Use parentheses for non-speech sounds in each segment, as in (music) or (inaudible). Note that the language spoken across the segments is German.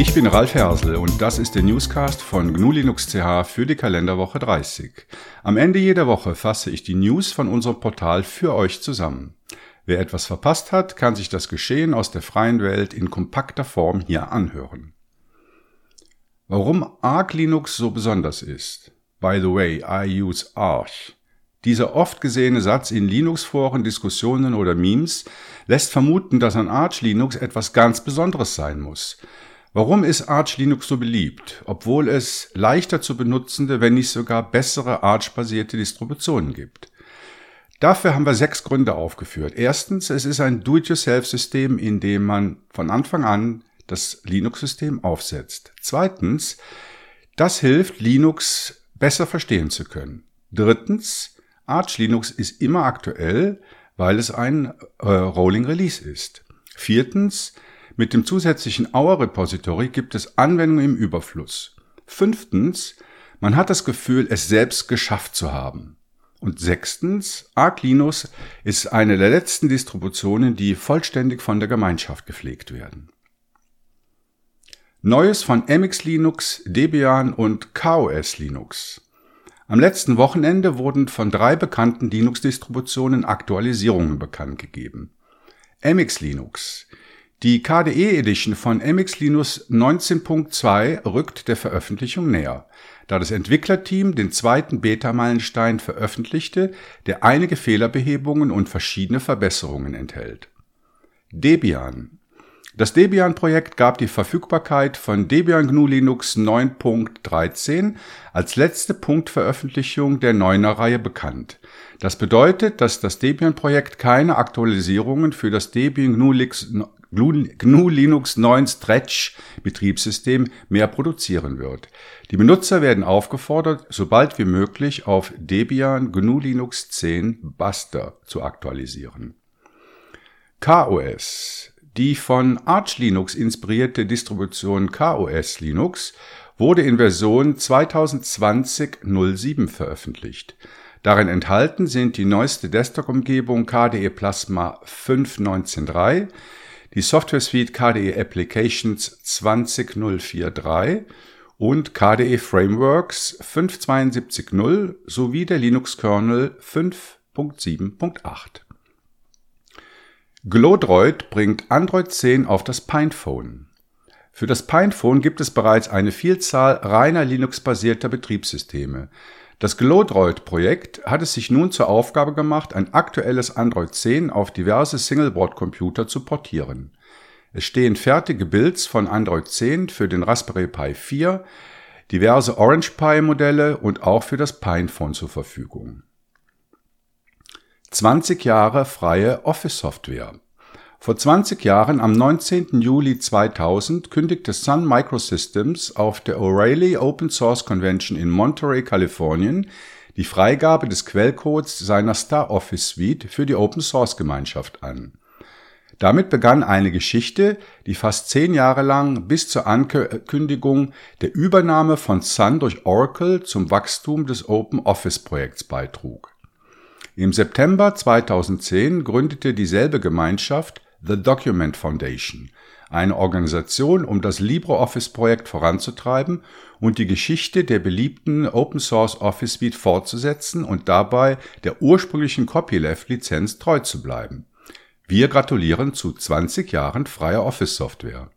Ich bin Ralf Hersel und das ist der Newscast von GNU Linux CH für die Kalenderwoche 30. Am Ende jeder Woche fasse ich die News von unserem Portal für euch zusammen. Wer etwas verpasst hat, kann sich das Geschehen aus der freien Welt in kompakter Form hier anhören. Warum Arch Linux so besonders ist? By the way, I use Arch. Dieser oft gesehene Satz in Linux-Foren, Diskussionen oder Memes lässt vermuten, dass an Arch Linux etwas ganz Besonderes sein muss. Warum ist Arch Linux so beliebt, obwohl es leichter zu benutzende, wenn nicht sogar bessere Arch-basierte Distributionen gibt? Dafür haben wir sechs Gründe aufgeführt. Erstens, es ist ein Do-it-yourself-System, in dem man von Anfang an das Linux-System aufsetzt. Zweitens, das hilft, Linux besser verstehen zu können. Drittens, Arch Linux ist immer aktuell, weil es ein äh, Rolling Release ist. Viertens, mit dem zusätzlichen Our Repository gibt es Anwendungen im Überfluss. Fünftens, man hat das Gefühl, es selbst geschafft zu haben. Und sechstens, Arch Linux ist eine der letzten Distributionen, die vollständig von der Gemeinschaft gepflegt werden. Neues von MX Linux, Debian und KOS Linux. Am letzten Wochenende wurden von drei bekannten Linux-Distributionen Aktualisierungen bekannt gegeben. MX Linux. Die KDE Edition von MX Linux 19.2 rückt der Veröffentlichung näher, da das Entwicklerteam den zweiten Beta-Meilenstein veröffentlichte, der einige Fehlerbehebungen und verschiedene Verbesserungen enthält. Debian das Debian-Projekt gab die Verfügbarkeit von Debian GNU Linux 9.13 als letzte Punktveröffentlichung der 9er Reihe bekannt. Das bedeutet, dass das Debian-Projekt keine Aktualisierungen für das Debian GNU GNU Linux 9 Stretch Betriebssystem mehr produzieren wird. Die Benutzer werden aufgefordert, sobald wie möglich auf Debian GNU Linux 10 Buster zu aktualisieren. KOS die von Arch Linux inspirierte Distribution KOS Linux wurde in Version 2020.07 veröffentlicht. Darin enthalten sind die neueste Desktop-Umgebung KDE Plasma 5.19.3, die Software Suite KDE Applications 20043 und KDE Frameworks 5.72.0 sowie der Linux-Kernel 5.7.8. Glodroid bringt Android 10 auf das Pinephone. Für das Pinephone gibt es bereits eine Vielzahl reiner Linux-basierter Betriebssysteme. Das Glodroid-Projekt hat es sich nun zur Aufgabe gemacht, ein aktuelles Android 10 auf diverse Singleboard-Computer zu portieren. Es stehen fertige Builds von Android 10 für den Raspberry Pi 4, diverse Orange Pi Modelle und auch für das Pinephone zur Verfügung 20 Jahre freie Office-Software. Vor 20 Jahren, am 19. Juli 2000, kündigte Sun Microsystems auf der O'Reilly Open Source Convention in Monterey, Kalifornien, die Freigabe des Quellcodes seiner Star Office Suite für die Open Source Gemeinschaft an. Damit begann eine Geschichte, die fast zehn Jahre lang bis zur Ankündigung der Übernahme von Sun durch Oracle zum Wachstum des Open Office Projekts beitrug. Im September 2010 gründete dieselbe Gemeinschaft The Document Foundation, eine Organisation, um das LibreOffice-Projekt voranzutreiben und die Geschichte der beliebten Open-Source Office Suite fortzusetzen und dabei der ursprünglichen Copyleft-Lizenz treu zu bleiben. Wir gratulieren zu 20 Jahren freier Office-Software.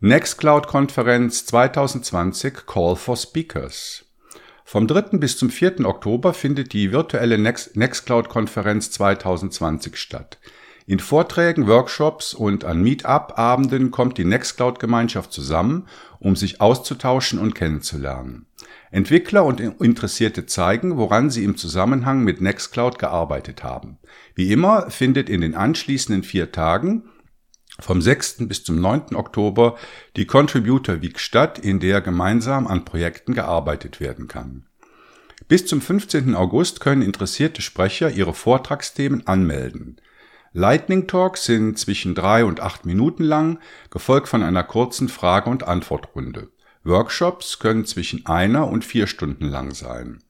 Nextcloud-Konferenz 2020 Call for Speakers vom 3. bis zum 4. Oktober findet die virtuelle Nextcloud-Konferenz 2020 statt. In Vorträgen, Workshops und an Meetup-Abenden kommt die Nextcloud-Gemeinschaft zusammen, um sich auszutauschen und kennenzulernen. Entwickler und Interessierte zeigen, woran sie im Zusammenhang mit Nextcloud gearbeitet haben. Wie immer findet in den anschließenden vier Tagen vom 6. bis zum 9. Oktober die Contributor Week statt, in der gemeinsam an Projekten gearbeitet werden kann. Bis zum 15. August können interessierte Sprecher ihre Vortragsthemen anmelden. Lightning Talks sind zwischen drei und acht Minuten lang, gefolgt von einer kurzen Frage- und Antwortrunde. Workshops können zwischen einer und vier Stunden lang sein.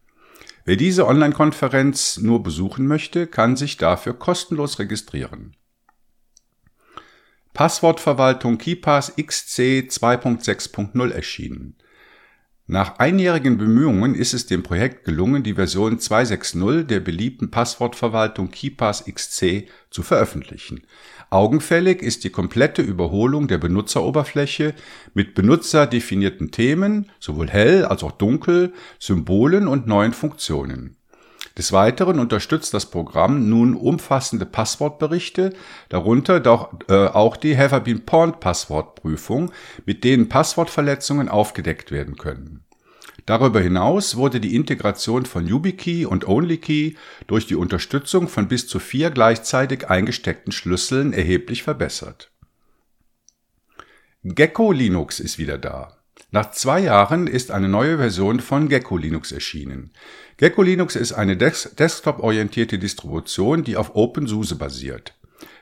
Wer diese Online-Konferenz nur besuchen möchte, kann sich dafür kostenlos registrieren. Passwortverwaltung KeePass XC 2.6.0 erschienen. Nach einjährigen Bemühungen ist es dem Projekt gelungen, die Version 2.6.0 der beliebten Passwortverwaltung KeePass XC zu veröffentlichen. Augenfällig ist die komplette Überholung der Benutzeroberfläche mit benutzerdefinierten Themen, sowohl hell als auch dunkel, Symbolen und neuen Funktionen. Des Weiteren unterstützt das Programm nun umfassende Passwortberichte, darunter doch, äh, auch die Have I Been Pawned Passwortprüfung, mit denen Passwortverletzungen aufgedeckt werden können. Darüber hinaus wurde die Integration von YubiKey und OnlyKey durch die Unterstützung von bis zu vier gleichzeitig eingesteckten Schlüsseln erheblich verbessert. Gecko Linux ist wieder da. Nach zwei Jahren ist eine neue Version von Gecko Linux erschienen. Gecko Linux ist eine Des desktop-orientierte Distribution, die auf OpenSUSE basiert.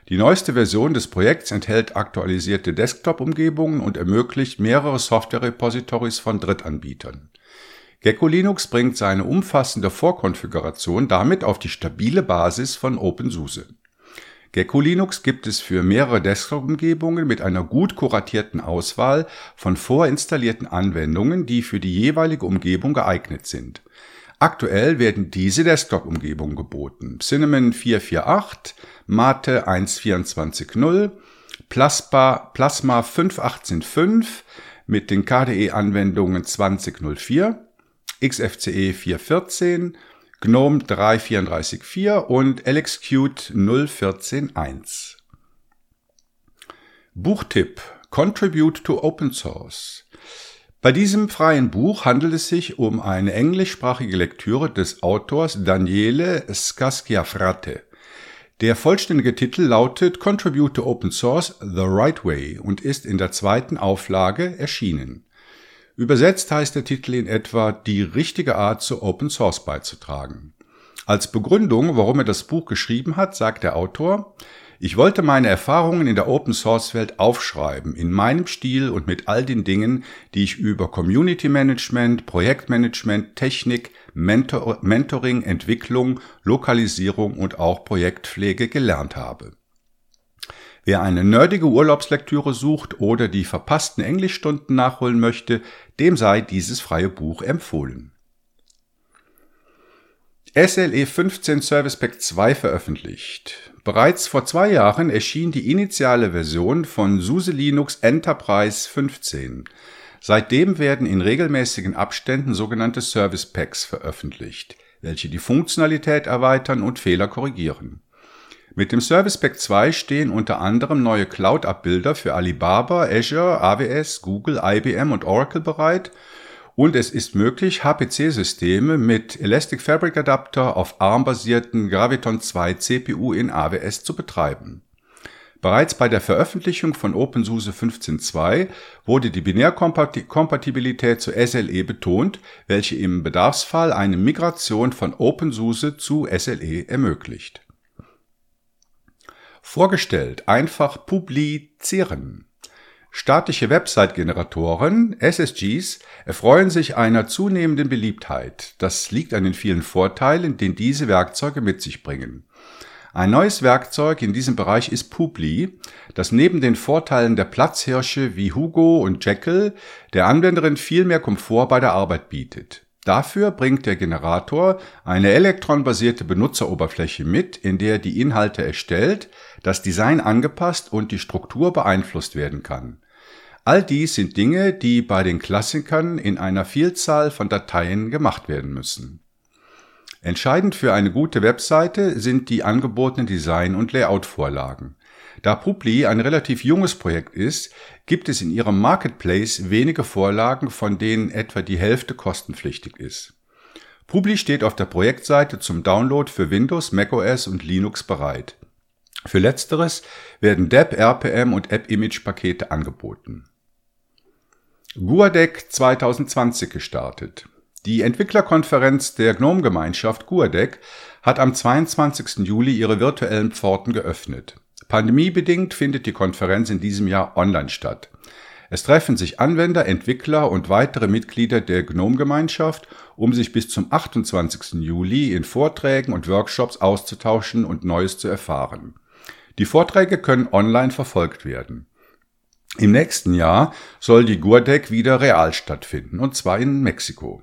Die neueste Version des Projekts enthält aktualisierte Desktop-Umgebungen und ermöglicht mehrere Software-Repositories von Drittanbietern. Gecko Linux bringt seine umfassende Vorkonfiguration damit auf die stabile Basis von OpenSUSE. Gecko Linux gibt es für mehrere Desktop-Umgebungen mit einer gut kuratierten Auswahl von vorinstallierten Anwendungen, die für die jeweilige Umgebung geeignet sind. Aktuell werden diese Desktop-Umgebungen geboten. Cinnamon 448, Mate 1.24.0, Plasma, Plasma 5.18.5 mit den KDE-Anwendungen 20.04, XFCE 4.14, GNOME 3.34.4 und LXQt 0.14.1. Buchtipp Contribute to Open Source. Bei diesem freien Buch handelt es sich um eine englischsprachige Lektüre des Autors Daniele Scaskiafrate. Der vollständige Titel lautet Contribute to Open Source The Right Way und ist in der zweiten Auflage erschienen. Übersetzt heißt der Titel in etwa die richtige Art zu Open Source beizutragen. Als Begründung, warum er das Buch geschrieben hat, sagt der Autor, ich wollte meine Erfahrungen in der Open Source Welt aufschreiben, in meinem Stil und mit all den Dingen, die ich über Community Management, Projektmanagement, Technik, Mentor Mentoring, Entwicklung, Lokalisierung und auch Projektpflege gelernt habe. Wer eine nerdige Urlaubslektüre sucht oder die verpassten Englischstunden nachholen möchte, dem sei dieses freie Buch empfohlen. SLE 15 Service Pack 2 veröffentlicht. Bereits vor zwei Jahren erschien die initiale Version von SUSE Linux Enterprise 15. Seitdem werden in regelmäßigen Abständen sogenannte Service Packs veröffentlicht, welche die Funktionalität erweitern und Fehler korrigieren. Mit dem Service Pack 2 stehen unter anderem neue Cloud-Abbilder für Alibaba, Azure, AWS, Google, IBM und Oracle bereit und es ist möglich, HPC-Systeme mit Elastic Fabric Adapter auf ARM-basierten Graviton 2 CPU in AWS zu betreiben. Bereits bei der Veröffentlichung von OpenSUSE 15.2 wurde die Binärkompatibilität zu SLE betont, welche im Bedarfsfall eine Migration von OpenSUSE zu SLE ermöglicht Vorgestellt einfach publizieren. Statische Website-Generatoren, SSGs, erfreuen sich einer zunehmenden Beliebtheit. Das liegt an den vielen Vorteilen, den diese Werkzeuge mit sich bringen. Ein neues Werkzeug in diesem Bereich ist Publi, das neben den Vorteilen der Platzhirsche wie Hugo und Jekyll der Anwenderin viel mehr Komfort bei der Arbeit bietet. Dafür bringt der Generator eine elektronbasierte Benutzeroberfläche mit, in der die Inhalte erstellt, das Design angepasst und die Struktur beeinflusst werden kann. All dies sind Dinge, die bei den Klassikern in einer Vielzahl von Dateien gemacht werden müssen. Entscheidend für eine gute Webseite sind die angebotenen Design- und Layout-Vorlagen. Da Publi ein relativ junges Projekt ist, gibt es in ihrem Marketplace wenige Vorlagen, von denen etwa die Hälfte kostenpflichtig ist. Publi steht auf der Projektseite zum Download für Windows, macOS und Linux bereit. Für letzteres werden DEP, RPM und App-Image-Pakete angeboten. GUADEC 2020 gestartet. Die Entwicklerkonferenz der GNOME-Gemeinschaft GUADEC hat am 22. Juli ihre virtuellen Pforten geöffnet. Pandemiebedingt findet die Konferenz in diesem Jahr online statt. Es treffen sich Anwender, Entwickler und weitere Mitglieder der GNOME-Gemeinschaft, um sich bis zum 28. Juli in Vorträgen und Workshops auszutauschen und Neues zu erfahren. Die Vorträge können online verfolgt werden. Im nächsten Jahr soll die Gurdek wieder real stattfinden, und zwar in Mexiko.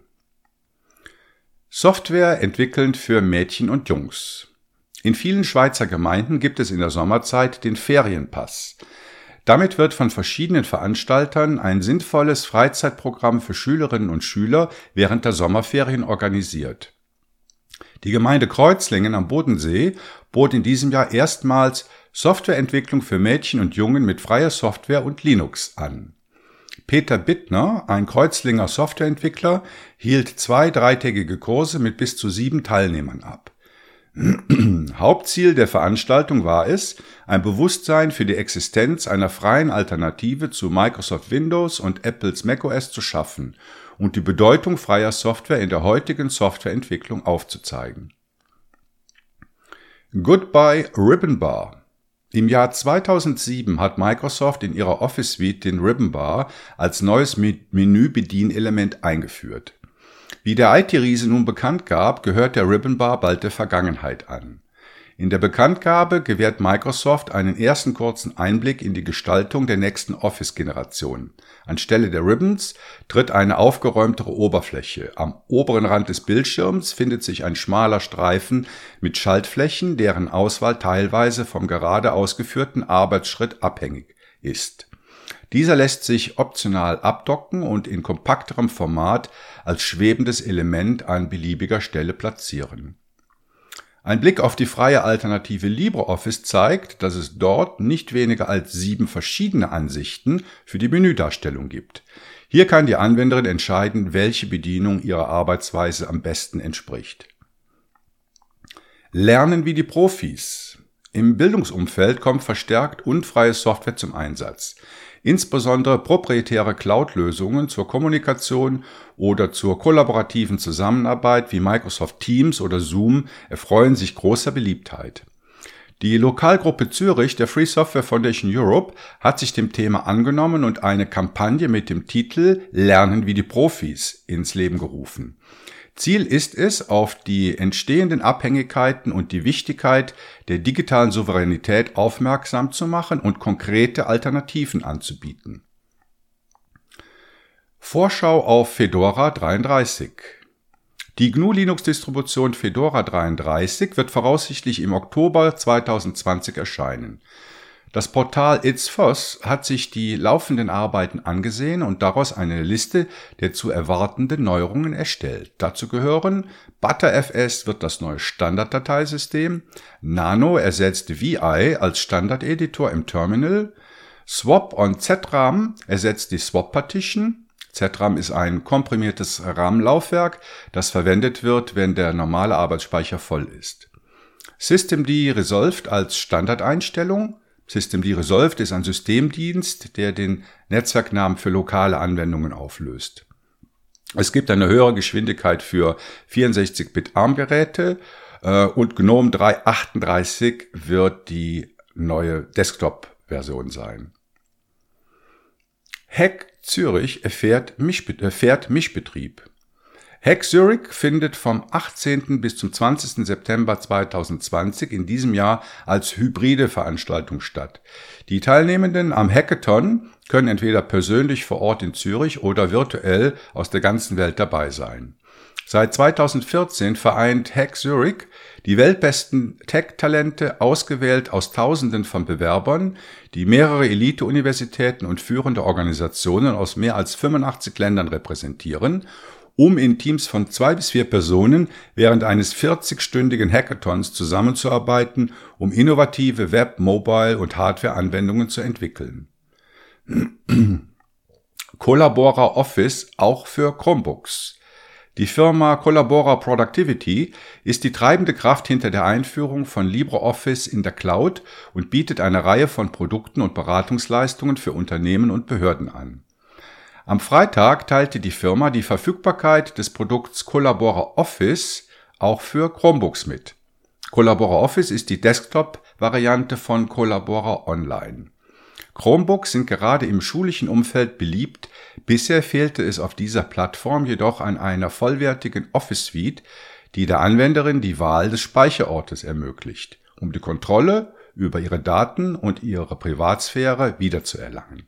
Software entwickelnd für Mädchen und Jungs. In vielen Schweizer Gemeinden gibt es in der Sommerzeit den Ferienpass. Damit wird von verschiedenen Veranstaltern ein sinnvolles Freizeitprogramm für Schülerinnen und Schüler während der Sommerferien organisiert. Die Gemeinde Kreuzlingen am Bodensee bot in diesem Jahr erstmals Softwareentwicklung für Mädchen und Jungen mit freier Software und Linux an. Peter Bittner, ein Kreuzlinger Softwareentwickler, hielt zwei dreitägige Kurse mit bis zu sieben Teilnehmern ab. (clears throat) Hauptziel der Veranstaltung war es, ein Bewusstsein für die Existenz einer freien Alternative zu Microsoft Windows und Apples macOS zu schaffen und die Bedeutung freier Software in der heutigen Softwareentwicklung aufzuzeigen. Goodbye Ribbon Bar Im Jahr 2007 hat Microsoft in ihrer Office Suite den Ribbon Bar als neues Menü-Bedienelement eingeführt. Wie der IT-Riese nun bekannt gab, gehört der Ribbon Bar bald der Vergangenheit an. In der Bekanntgabe gewährt Microsoft einen ersten kurzen Einblick in die Gestaltung der nächsten Office-Generation. Anstelle der Ribbons tritt eine aufgeräumtere Oberfläche. Am oberen Rand des Bildschirms findet sich ein schmaler Streifen mit Schaltflächen, deren Auswahl teilweise vom gerade ausgeführten Arbeitsschritt abhängig ist. Dieser lässt sich optional abdocken und in kompakterem Format als schwebendes Element an beliebiger Stelle platzieren ein Blick auf die freie Alternative LibreOffice zeigt, dass es dort nicht weniger als sieben verschiedene Ansichten für die Menüdarstellung gibt. Hier kann die Anwenderin entscheiden, welche Bedienung ihrer Arbeitsweise am besten entspricht. Lernen wie die Profis. Im Bildungsumfeld kommt verstärkt unfreie Software zum Einsatz. Insbesondere proprietäre Cloud-Lösungen zur Kommunikation oder zur kollaborativen Zusammenarbeit wie Microsoft Teams oder Zoom erfreuen sich großer Beliebtheit. Die Lokalgruppe Zürich der Free Software Foundation Europe hat sich dem Thema angenommen und eine Kampagne mit dem Titel Lernen wie die Profis ins Leben gerufen. Ziel ist es, auf die entstehenden Abhängigkeiten und die Wichtigkeit der digitalen Souveränität aufmerksam zu machen und konkrete Alternativen anzubieten. Vorschau auf Fedora 33 Die GNU-Linux-Distribution Fedora 33 wird voraussichtlich im Oktober 2020 erscheinen. Das Portal ItzFoss hat sich die laufenden Arbeiten angesehen und daraus eine Liste der zu erwartenden Neuerungen erstellt. Dazu gehören ButterFS wird das neue Standarddateisystem, Nano ersetzt VI als Standardeditor im Terminal, Swap on ZRAM ersetzt die Swap Partition, ZRAM ist ein komprimiertes RAM-Laufwerk, das verwendet wird, wenn der normale Arbeitsspeicher voll ist. Systemd Resolved als Standardeinstellung, Systemd Resolved ist ein Systemdienst, der den Netzwerknamen für lokale Anwendungen auflöst. Es gibt eine höhere Geschwindigkeit für 64-Bit ARM-Geräte äh, und GNOME 3.38 wird die neue Desktop-Version sein. Hack Zürich erfährt, Mischbe erfährt Mischbetrieb. Hack Zurich findet vom 18. bis zum 20. September 2020 in diesem Jahr als hybride Veranstaltung statt. Die Teilnehmenden am Hackathon können entweder persönlich vor Ort in Zürich oder virtuell aus der ganzen Welt dabei sein. Seit 2014 vereint Hack Zurich die weltbesten Tech-Talente, ausgewählt aus Tausenden von Bewerbern, die mehrere Elite-Universitäten und führende Organisationen aus mehr als 85 Ländern repräsentieren um in Teams von zwei bis vier Personen während eines 40-stündigen Hackathons zusammenzuarbeiten, um innovative Web-, Mobile- und Hardware-Anwendungen zu entwickeln. (clears throat) Collabora Office auch für Chromebooks. Die Firma Collabora Productivity ist die treibende Kraft hinter der Einführung von LibreOffice in der Cloud und bietet eine Reihe von Produkten und Beratungsleistungen für Unternehmen und Behörden an. Am Freitag teilte die Firma die Verfügbarkeit des Produkts Collabora Office auch für Chromebooks mit. Collabora Office ist die Desktop-Variante von Collabora Online. Chromebooks sind gerade im schulischen Umfeld beliebt, bisher fehlte es auf dieser Plattform jedoch an einer vollwertigen Office Suite, die der Anwenderin die Wahl des Speicherortes ermöglicht. Um die Kontrolle über ihre Daten und ihre Privatsphäre wiederzuerlangen.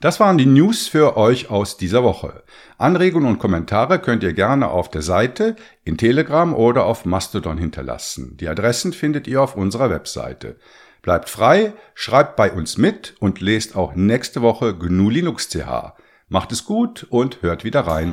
Das waren die News für euch aus dieser Woche. Anregungen und Kommentare könnt ihr gerne auf der Seite, in Telegram oder auf Mastodon hinterlassen. Die Adressen findet ihr auf unserer Webseite. Bleibt frei, schreibt bei uns mit und lest auch nächste Woche GNU Linux CH. Macht es gut und hört wieder rein.